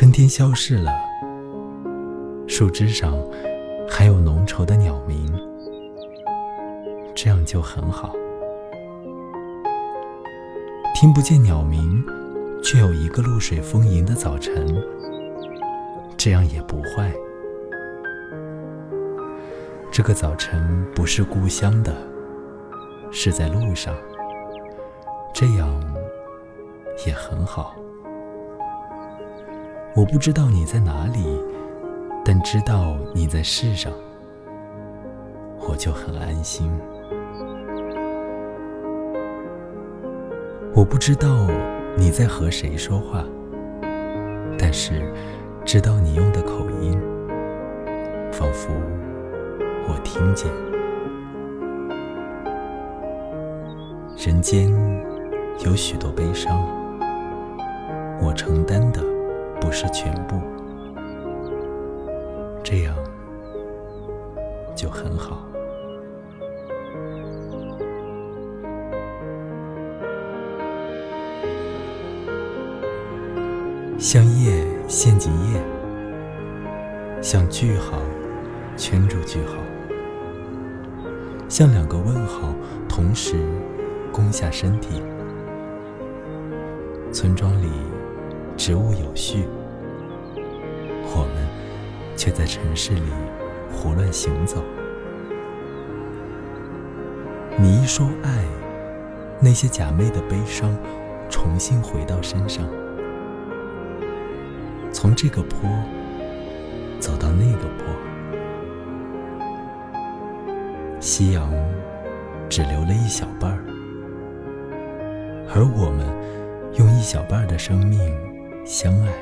春天消逝了，树枝上还有浓稠的鸟鸣，这样就很好。听不见鸟鸣，却有一个露水丰盈的早晨，这样也不坏。这个早晨不是故乡的，是在路上，这样也很好。我不知道你在哪里，但知道你在世上，我就很安心。我不知道你在和谁说话，但是知道你用的口音，仿佛我听见。人间有许多悲伤，我承担的。不是全部，这样就很好。像叶陷进叶，像句号圈住句号，像两个问号同时攻下身体。村庄里。植物有序，我们却在城市里胡乱行走。你一说爱，那些假寐的悲伤重新回到身上，从这个坡走到那个坡，夕阳只留了一小半儿，而我们用一小半的生命。相爱，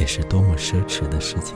也是多么奢侈的事情。